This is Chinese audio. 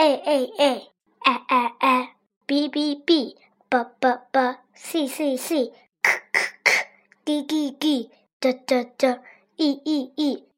a a a a a a b b b b b b c c c k k k d d d d d d e e e。